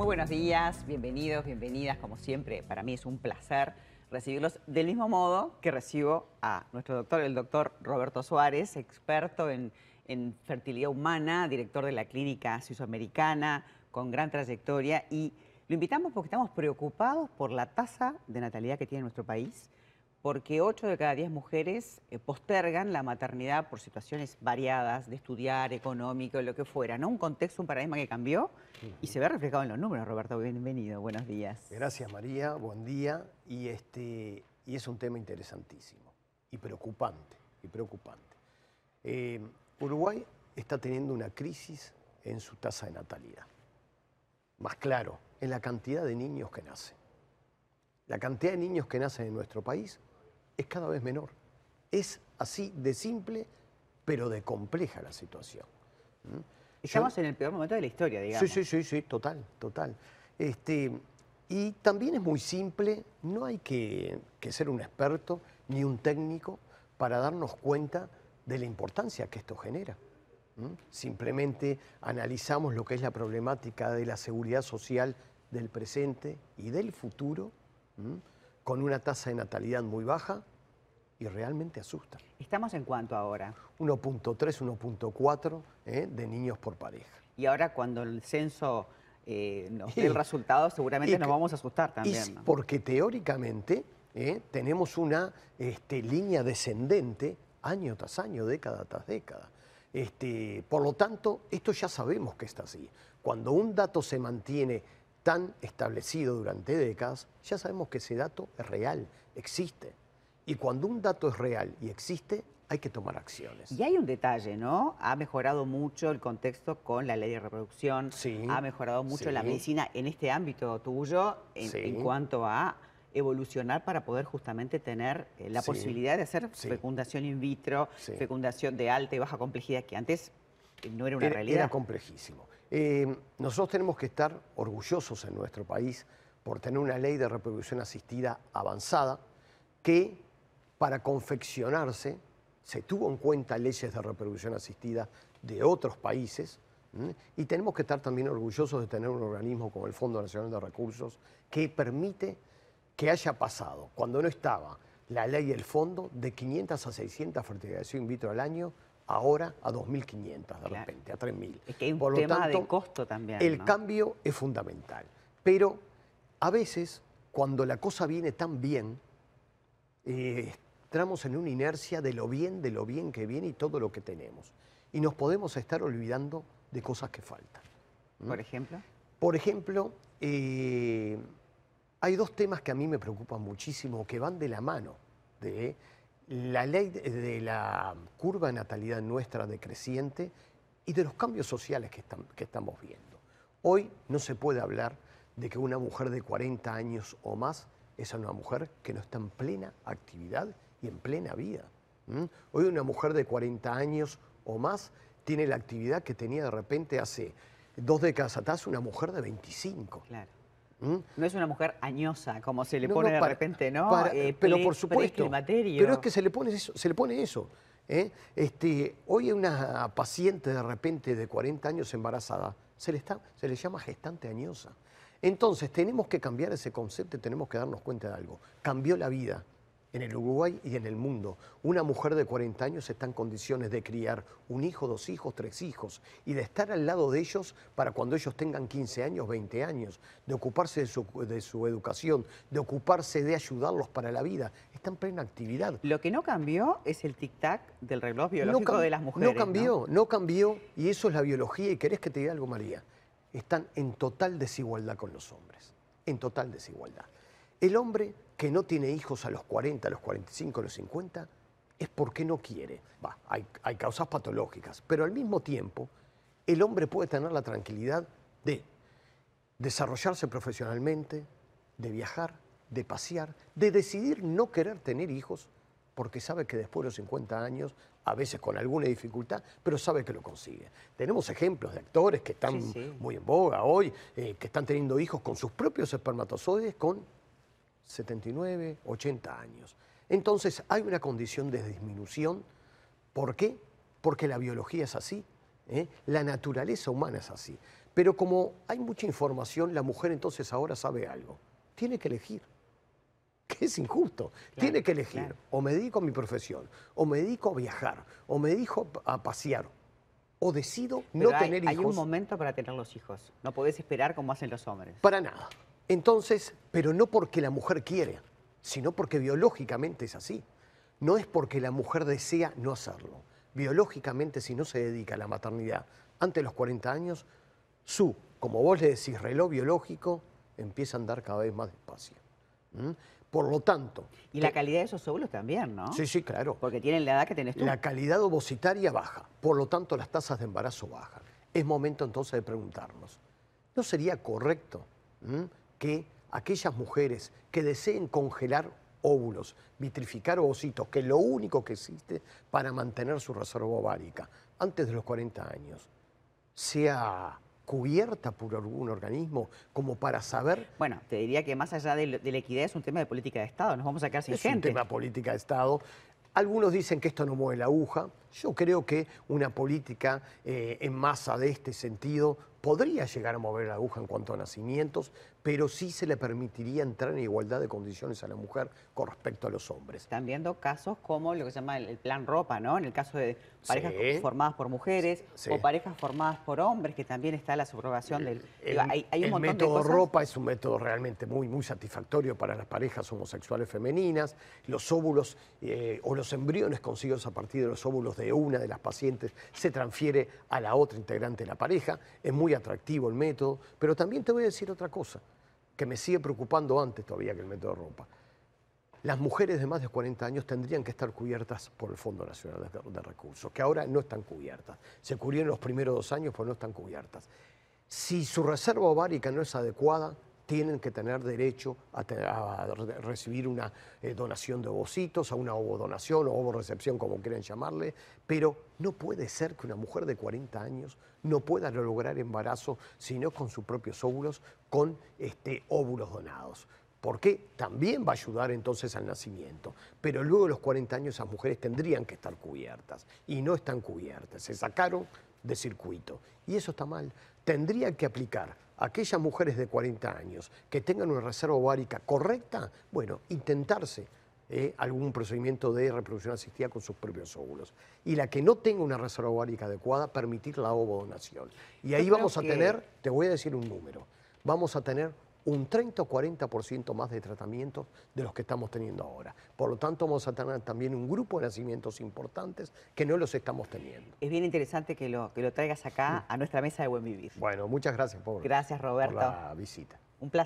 Muy buenos días, bienvenidos, bienvenidas, como siempre, para mí es un placer recibirlos del mismo modo que recibo a nuestro doctor, el doctor Roberto Suárez, experto en, fertilidad humana, director de la clínica suizoamericana, con gran trayectoria. Y lo invitamos porque estamos preocupados por la tasa de natalidad que tiene nuestro país, porque 8 de cada 10 mujeres eh, postergan la maternidad por situaciones variadas, de estudiar, económico, lo que fuera, ¿no? Un contexto, un paradigma que cambió y se ve reflejado en los números, Roberto. Bienvenido, buenos días. Gracias, María, buen día. Y, este, y es un tema interesantísimo y preocupante, y preocupante. Eh, Uruguay está teniendo una crisis en su tasa de natalidad. Más claro, en la cantidad de niños que nacen. La cantidad de niños que nacen en nuestro país es cada vez menor. Es así de simple, pero de compleja la situación. Estamos en el peor momento de la historia, digamos. Sí, sí, sí, sí, total, total. Este, y también es muy simple, no hay que, que ser un experto ni un técnico para darnos cuenta de la importancia que esto genera. ¿Mm? Simplemente analizamos lo que es la problemática de la seguridad social del presente y del futuro, ¿Mm? con una tasa de natalidad muy baja y realmente asusta. ¿Estamos en cuánto ahora? 1.3, 1.4 ¿eh? de niños por pareja. Y ahora cuando el censo eh, nos dé el resultado, seguramente nos vamos a asustar también. Porque teóricamente ¿eh? tenemos una este, línea descendente año tras año, década tras década. Este, por lo tanto, esto ya sabemos que está así. Cuando un dato se mantiene tan establecido durante décadas, ya sabemos que ese dato es real, existe. Y cuando un dato es real y existe, hay que tomar acciones. Y hay un detalle, ¿no? Ha mejorado mucho el contexto con la ley de reproducción, sí, ha mejorado mucho la medicina en este ámbito tuyo en, cuanto a evolucionar para poder justamente tener eh, la posibilidad de hacer fecundación in vitro, fecundación de alta y baja complejidad, que antes eh, no era una realidad. Era complejísimo. Eh, nosotros tenemos que estar orgullosos en nuestro país por tener una ley de reproducción asistida avanzada que para confeccionarse se tuvo en cuenta leyes de reproducción asistida de otros países y tenemos que estar también orgullosos de tener un organismo como el Fondo Nacional de Recursos que permite que haya pasado, cuando no estaba la ley y el fondo, de 500 a 600 fertilización in vitro al año ahora a 2.500 de repente, a 3.000. Es que hay un Por tema lo tanto, de costo también. El cambio es fundamental. Pero a veces, cuando la cosa viene tan bien, eh, entramos en una inercia de lo bien, de lo bien que viene y todo lo que tenemos. Y nos podemos estar olvidando de cosas que faltan. ¿Por ejemplo? Por ejemplo, eh, hay dos temas que a mí me preocupan muchísimo, que van de la mano de la ley de la curva de natalidad nuestra decreciente y de los cambios sociales que, que estamos viendo. Hoy no se puede hablar de que una mujer de 40 años o más es una mujer que no está en plena actividad y en plena vida. Hoy una mujer de 40 años o más tiene la actividad que tenía de repente hace dos décadas atrás una mujer de 25. Claro. ¿Mm? No es una mujer añosa, como se le pone de repente, ¿no? Eh, pero por supuesto. Pero es que se le pone eso. Se le pone eso ¿eh? este, hoy una paciente de repente de 40 años embarazada, se le, está, se le llama gestante añosa. Entonces tenemos que cambiar ese concepto y tenemos que darnos cuenta de algo. Cambió la vida en el Uruguay y en el mundo. Una mujer de 40 años está en condiciones de criar un hijo, dos hijos, tres hijos y de estar al lado de ellos para cuando ellos tengan 15 años, 20 años, de ocuparse de su, educación, de ocuparse de ayudarlos para la vida. Está en plena actividad. Lo que no cambió es el tic-tac del reloj biológico de las mujeres. No cambió, ¿no? cambió y eso es la biología. Y querés que te diga algo, María. Están en total desigualdad con los hombres. En total desigualdad. El hombre que no tiene hijos a los 40, a los 45, a los 50, es porque no quiere. Va, hay, hay causas patológicas, pero al mismo tiempo el hombre puede tener la tranquilidad de desarrollarse profesionalmente, de viajar, de pasear, de decidir no querer tener hijos, porque sabe que después de los 50 años, a veces con alguna dificultad, pero sabe que lo consigue. Tenemos ejemplos de actores que están muy en boga hoy, eh, que están teniendo hijos con sus propios espermatozoides, con 79, 80 años. Entonces hay una condición de disminución. ¿Por qué? Porque la biología es así. ¿eh? La naturaleza humana es así. Pero como hay mucha información, la mujer entonces ahora sabe algo. Tiene que elegir. Que es injusto. Tiene que elegir. O me dedico a mi profesión, o me dedico a viajar, o me dedico a pasear, o decido no tener hijos. Hay un momento para tener los hijos. No podés esperar como hacen los hombres. Para nada. Entonces, pero no porque la mujer quiere, sino porque biológicamente es así. No es porque la mujer desea no hacerlo. Biológicamente, si no se dedica a la maternidad antes de los 40 años, su, como vos le decís, reloj biológico empieza a andar cada vez más despacio. Por lo tanto... Y la calidad de esos óvulos también, ¿no? Sí, sí, claro. Porque tienen la edad que tenés tú. La calidad ovocitaria baja, por lo tanto las tasas de embarazo bajan. Es momento entonces de preguntarnos, ¿no sería correcto que aquellas mujeres que deseen congelar óvulos, vitrificar ovocitos, que es lo único que existe para mantener su reserva ovárica antes de los 40 años, sea cubierta por algún organismo como para saber... Bueno, te diría que más allá de, la equidad es un tema de política de Estado, nos vamos a quedar sin es gente. Es un tema de política de Estado. Algunos dicen que esto no mueve la aguja. Yo creo que una política eh, en masa de este sentido podría llegar a mover la aguja en cuanto a nacimientos, pero sí se le permitiría entrar en igualdad de condiciones a la mujer con respecto a los hombres. Están viendo casos como lo que se llama el, plan ropa, ¿no? En el caso de parejas formadas por mujeres o parejas formadas por hombres, que también está la subrogación del... El, método ropa es un método realmente muy, muy satisfactorio para las parejas homosexuales femeninas. Los óvulos eh, o los embriones conseguidos a partir de los óvulos de una de las pacientes se transfiere a la otra integrante de la pareja. Es muy atractivo el método, pero también te voy a decir otra cosa que me sigue preocupando antes todavía que el método de ropa. Las mujeres de más de 40 años tendrían que estar cubiertas por el Fondo Nacional de, Recursos, que ahora no están cubiertas. Se cubrieron los primeros dos años, pero no están cubiertas. Si su reserva ovárica no es adecuada, tienen que tener derecho a, recibir una eh, donación de ovocitos, a una ovodonación o ovorecepción, como quieran llamarle, pero no puede ser que una mujer de 40 años no pueda lograr embarazo sino con sus propios óvulos, con este, óvulos donados. Porque también va a ayudar entonces al nacimiento. Pero luego de los 40 años esas mujeres tendrían que estar cubiertas y no están cubiertas. Se sacaron de circuito. Y eso está mal. Tendría que aplicar aquellas mujeres de 40 años que tengan una reserva ovárica correcta, bueno, intentarse eh, algún procedimiento de reproducción asistida con sus propios óvulos. Y la que no tenga una reserva ovárica adecuada, permitir la ovodonación. Y ahí vamos a tener, te voy a decir un número, vamos a tener un 30 o 40% más de tratamientos de los que estamos teniendo ahora. Por lo tanto, vamos a tener también un grupo de nacimientos importantes que no los estamos teniendo. Es bien interesante que lo, que lo traigas acá a nuestra mesa de Buen Vivir. Bueno, muchas gracias por, gracias, Roberto. por la visita.